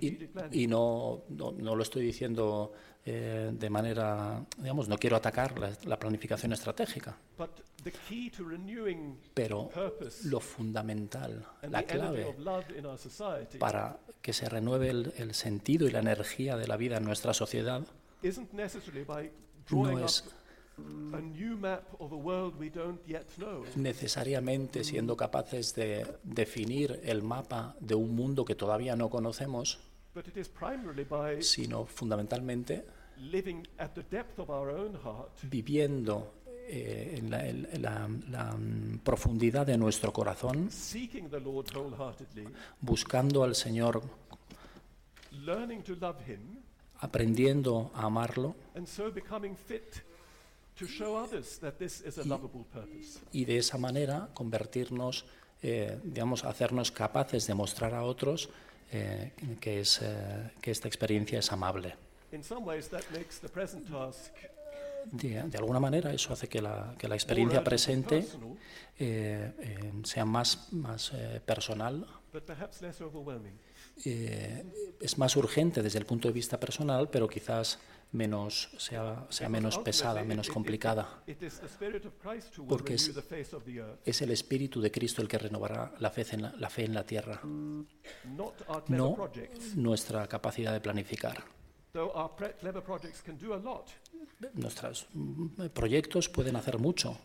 y, no, no, no lo estoy diciendo eh, de manera, digamos, no quiero atacar la, la planificación estratégica, pero lo fundamental, la clave para que se renueve el, el sentido y la energía de la vida en nuestra sociedad no es necesariamente siendo capaces de definir el mapa de un mundo que todavía no conocemos, sino fundamentalmente viviendo eh, en la, en la- la, mm, profundidad de nuestro corazón, buscando al Señor, aprendiendo a amarlo and so becoming fit to show others that this is a lovable purpose. y de esa manera convertirnos, eh, digamos, hacernos capaces de mostrar a otros eh, que, es, eh, que esta experiencia es amable. In some ways, that makes the present task De, de alguna manera eso hace que la, que la experiencia presente eh, eh, sea más, más eh, personal, but perhaps less overwhelming. eh, es más urgente desde el punto de vista personal, pero quizás menos, sea, sea menos pesada, menos complicada. Porque es- Es el Espíritu de Cristo el que renovará la fe en la, la fe en la tierra, no nuestra capacidad de planificar. Nuestros mm, proyectos pueden hacer mucho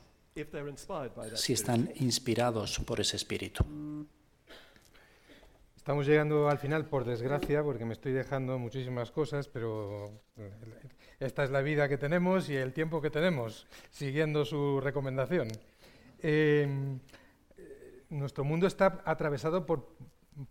si están inspirados por ese Espíritu. Estamos llegando al final, por desgracia, porque me estoy dejando muchísimas cosas, pero eh, esta es la vida que tenemos y el tiempo que tenemos, siguiendo su recomendación. Eh, eh, nuestro mundo está atravesado por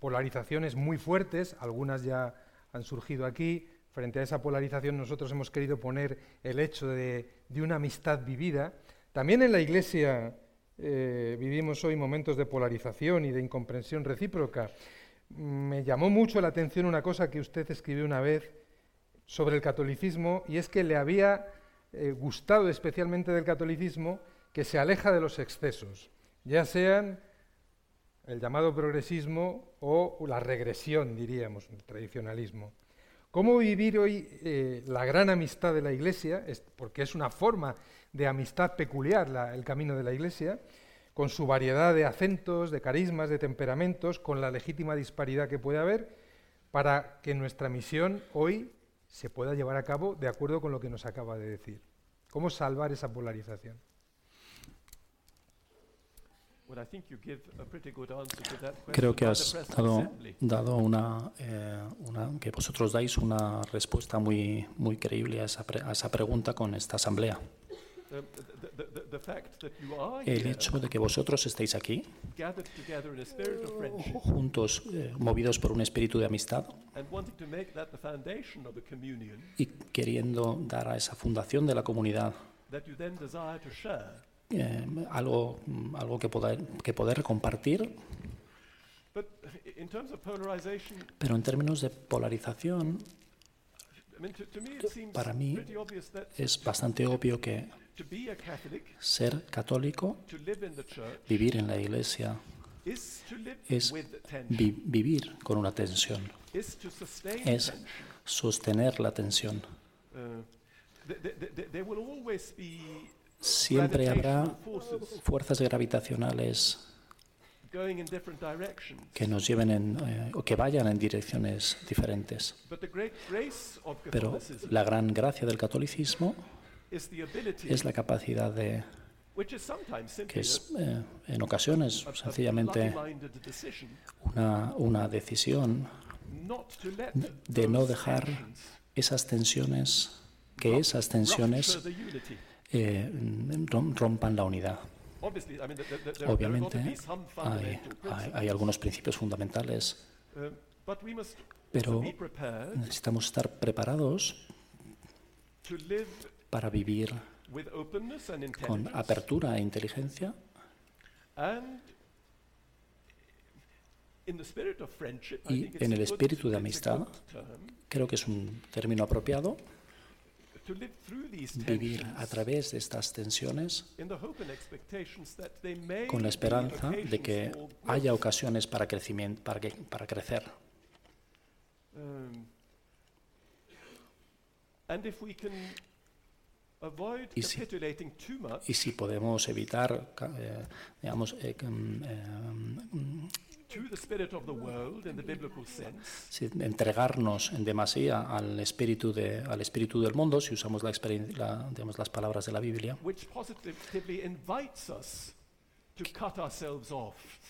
polarizaciones muy fuertes, algunas ya han surgido aquí. Frente a esa polarización nosotros hemos querido poner el hecho de, de una amistad vivida. También en la Iglesia eh, vivimos hoy momentos de polarización y de incomprensión recíproca. Me llamó mucho la atención una cosa que usted escribió una vez sobre el catolicismo y es que le había eh, gustado especialmente del catolicismo que se aleja de los excesos, ya sean el llamado progresismo o la regresión, diríamos, el tradicionalismo. ¿Cómo vivir hoy eh, la gran amistad de la Iglesia? porque es una forma de amistad peculiar el camino de la Iglesia, con su variedad de acentos, de carismas, de temperamentos, con la legítima disparidad que puede haber, para que nuestra misión hoy se pueda llevar a cabo de acuerdo con lo que nos acaba de decir. ¿Cómo salvar esa polarización? Creo que has dado, una, eh, una, que vosotros dais una respuesta muy, muy creíble a esa, a esa pregunta con esta asamblea. El hecho de que vosotros estéis aquí, juntos, eh, movidos por un espíritu de amistad, y queriendo dar a esa fundación de la comunidad eh, algo, algo que, poder, que poder compartir. Pero en términos de polarización, para mí es bastante obvio que ser católico, vivir en la iglesia, es vivir con una tensión, es sostener la tensión. Uh, Siempre habrá fuerzas gravitacionales que nos lleven en, eh, o que vayan en direcciones diferentes. Pero la gran gracia del catolicismo es la capacidad de que es eh, en ocasiones sencillamente una, una decisión de no dejar esas tensiones, que esas tensiones eh, rompan la unidad. Obviamente hay, hay, algunos principios fundamentales, pero necesitamos estar preparados para vivir con apertura e inteligencia. Y en el espíritu de amistad, creo que es un término apropiado, vivir a través de estas tensiones con la esperanza de que haya ocasiones para, crecimiento, para, que, para crecer. Y si, y si podemos evitar, eh, digamos, eh, eh, entregarnos en demasía al espíritu, de, al espíritu del mundo, si usamos la, la, digamos, las palabras de la Biblia,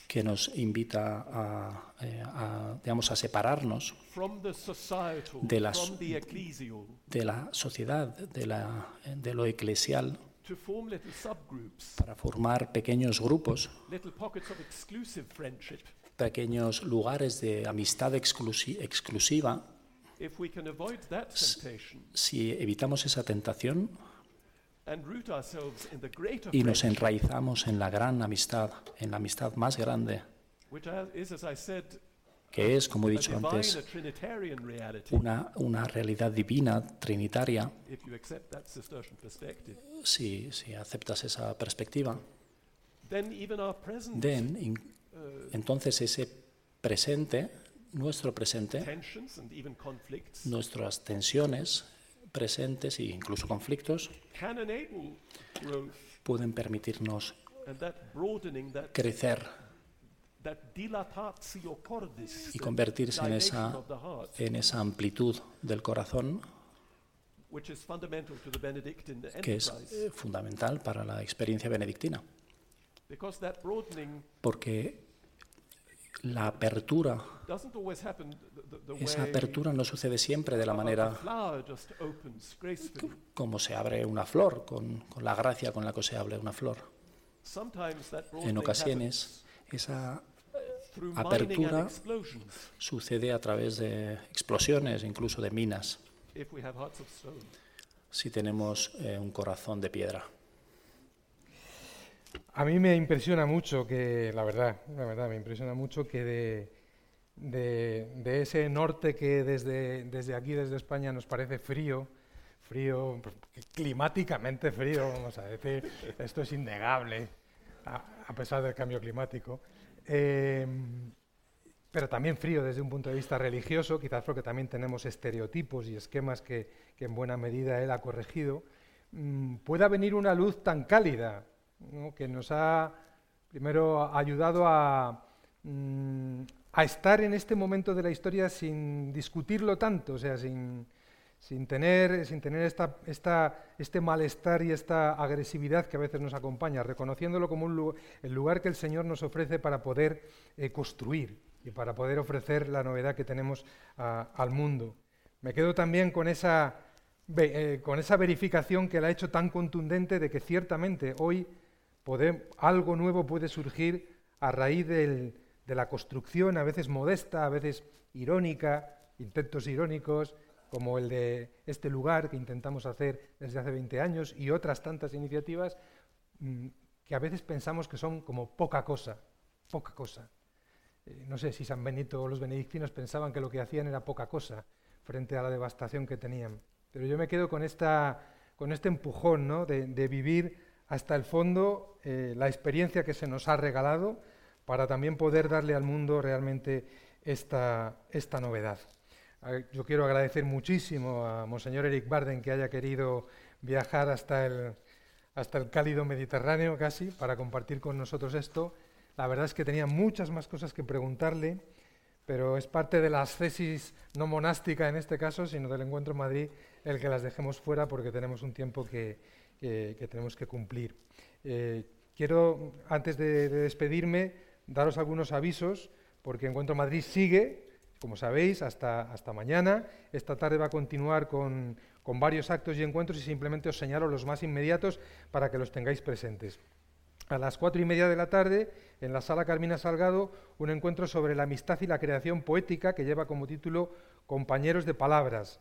que nos invita a, eh, a, digamos, a separarnos de la, de la sociedad, de, la, de lo eclesial, para formar pequeños grupos pequeños lugares de amistad exclusiva, si evitamos esa tentación y nos enraizamos en la gran amistad, en la amistad más grande, que es, como he dicho antes, una, una realidad divina, trinitaria, si, si aceptas esa perspectiva, then, entonces ese presente, nuestro presente, nuestras tensiones presentes e incluso conflictos pueden permitirnos crecer y convertirse en esa, en esa amplitud del corazón que es eh, fundamental para la experiencia benedictina. Porque la apertura, esa apertura no sucede siempre de la manera como se abre una flor, con, la gracia con la que se abre una flor. En ocasiones, esa apertura sucede a través de explosiones, incluso de minas, si tenemos eh, un corazón de piedra. A mí me impresiona mucho que, la verdad, la verdad, me impresiona mucho que de, ese norte que desde, desde aquí, desde España, nos parece frío, frío, pues, climáticamente frío, vamos a decir, esto es innegable, a, pesar del cambio climático. Em, pero también frío desde un punto de vista religioso, quizás porque también tenemos estereotipos y esquemas que, en buena medida él ha corregido, mm, pueda venir una luz tan cálida, que nos ha primero ayudado a, mm, a estar en este momento de la historia sin discutirlo tanto, o sea, sin, sin tener, sin tener esta, esta, este malestar y esta agresividad que a veces nos acompaña, reconociéndolo como un el lugar que el Señor nos ofrece para poder eh, construir y para poder ofrecer la novedad que tenemos al mundo. Me quedo también con esa, eh, con esa verificación que la ha hecho tan contundente de que ciertamente hoy algo nuevo puede surgir a raíz del, de la construcción, a veces modesta, a veces irónica, intentos irónicos, como el de este lugar que intentamos hacer desde hace 20 años y otras tantas iniciativas mm, que a veces pensamos que son como poca cosa, poca cosa. Eh, no sé si San Benito o los benedictinos pensaban que lo que hacían era poca cosa frente a la devastación que tenían. Pero yo me quedo con, esta, con este empujón ¿no? de, vivir hasta el fondo eh, la experiencia que se nos ha regalado para también poder darle al mundo realmente esta, esta novedad. Yo quiero agradecer muchísimo a Monseñor Eric Barden que haya querido viajar hasta el, hasta el cálido Mediterráneo casi para compartir con nosotros esto. La verdad es que tenía muchas más cosas que preguntarle, pero es parte de la ascesis no monástica en este caso, sino del Encuentro en Madrid, el que las dejemos fuera porque tenemos un tiempo que, tenemos que cumplir. Eh, quiero, antes de despedirme, daros algunos avisos, porque Encuentro Madrid sigue, como sabéis, hasta, hasta mañana. Esta tarde va a continuar con, con varios actos y encuentros y simplemente os señalo los más inmediatos para que los tengáis presentes. A las cuatro y media de la tarde, en la sala Carmina Salgado, un encuentro sobre la amistad y la creación poética que lleva como título Compañeros de Palabras.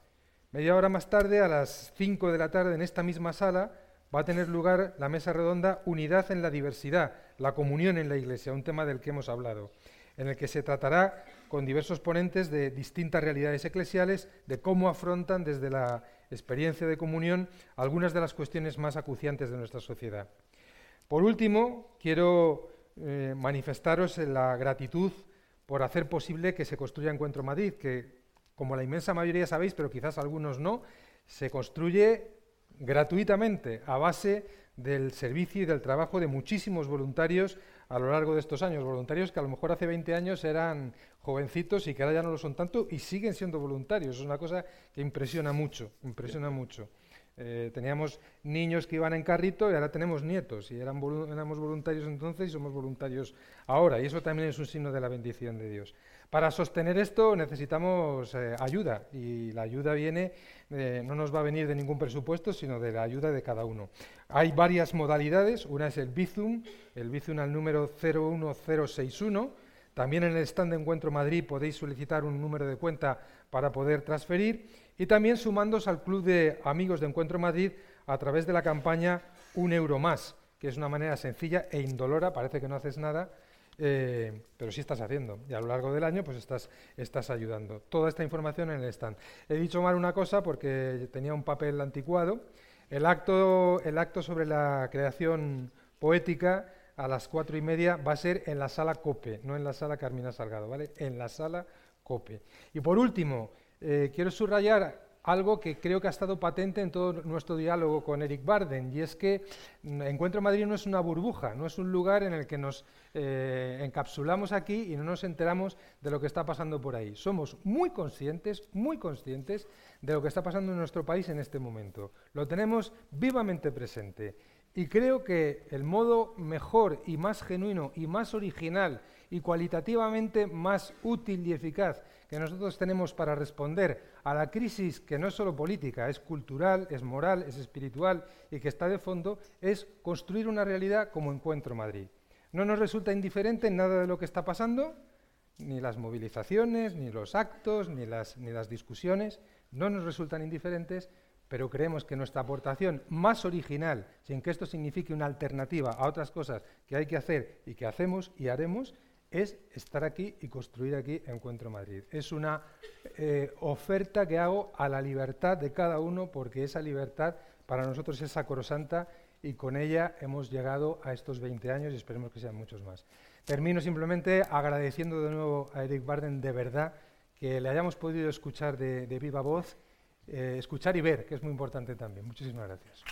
Media hora más tarde, a las cinco de la tarde, en esta misma sala, va a tener lugar la mesa redonda Unidad en la Diversidad, la comunión en la Iglesia, un tema del que hemos hablado, en el que se tratará con diversos ponentes de distintas realidades eclesiales, de cómo afrontan desde la experiencia de comunión algunas de las cuestiones más acuciantes de nuestra sociedad. Por último, quiero eh, manifestaros la gratitud por hacer posible que se construya Encuentro Madrid, que, como la inmensa mayoría sabéis, pero quizás algunos no, se construye gratuitamente a base del servicio y del trabajo de muchísimos voluntarios a lo largo de estos años, voluntarios que a lo mejor hace 20 años eran jovencitos y que ahora ya no lo son tanto y siguen siendo voluntarios. Es una cosa que impresiona mucho, impresiona mucho. Eh, teníamos niños que iban en carrito y ahora tenemos nietos y eran éramos voluntarios entonces y somos voluntarios ahora y eso también es un signo de la bendición de Dios. Para sostener esto necesitamos eh, ayuda y la ayuda viene, eh, no nos va a venir de ningún presupuesto, sino de la ayuda de cada uno. Hay varias modalidades, una es el Bizum, el Bizum al número 01061. También en el stand de Encuentro Madrid podéis solicitar un número de cuenta para poder transferir y también sumándose al Club de Amigos de Encuentro Madrid a través de la campaña Un Euro Más, que es una manera sencilla e indolora, parece que no haces nada, eh, pero sí estás haciendo. Y a lo largo del año, pues estás, estás ayudando. Toda esta información en el stand. He dicho mal una cosa porque tenía un papel anticuado. El acto, el acto sobre la creación poética a las cuatro y media va a ser en la sala COPE, no en la sala Carmina Salgado, ¿vale? En la sala COPE. Y por último, eh, quiero subrayar algo que creo que ha estado patente en todo nuestro diálogo con Eric Barden, y es que mm, Encuentro Madrid no es una burbuja, no es un lugar en el que nos eh, encapsulamos aquí y no nos enteramos de lo que está pasando por ahí. Somos muy conscientes, muy conscientes de lo que está pasando en nuestro país en este momento. Lo tenemos vivamente presente. Y creo que el modo mejor y más genuino y más original y cualitativamente más útil y eficaz que nosotros tenemos para responder a la crisis que no es solo política, es cultural, es moral, es espiritual y que está de fondo, es construir una realidad como Encuentro Madrid. No nos resulta indiferente nada de lo que está pasando, ni las movilizaciones, ni los actos, ni las, ni las discusiones, no nos resultan indiferentes, pero creemos que nuestra aportación más original, sin que esto signifique una alternativa a otras cosas que hay que hacer y que hacemos y haremos, es estar aquí y construir aquí Encuentro Madrid. Es una eh, oferta que hago a la libertad de cada uno porque esa libertad para nosotros es sacrosanta y con ella hemos llegado a estos 20 años y esperemos que sean muchos más. Termino simplemente agradeciendo de nuevo a Eric Barden de verdad que le hayamos podido escuchar de, viva voz, eh, escuchar y ver, que es muy importante también. Muchísimas gracias.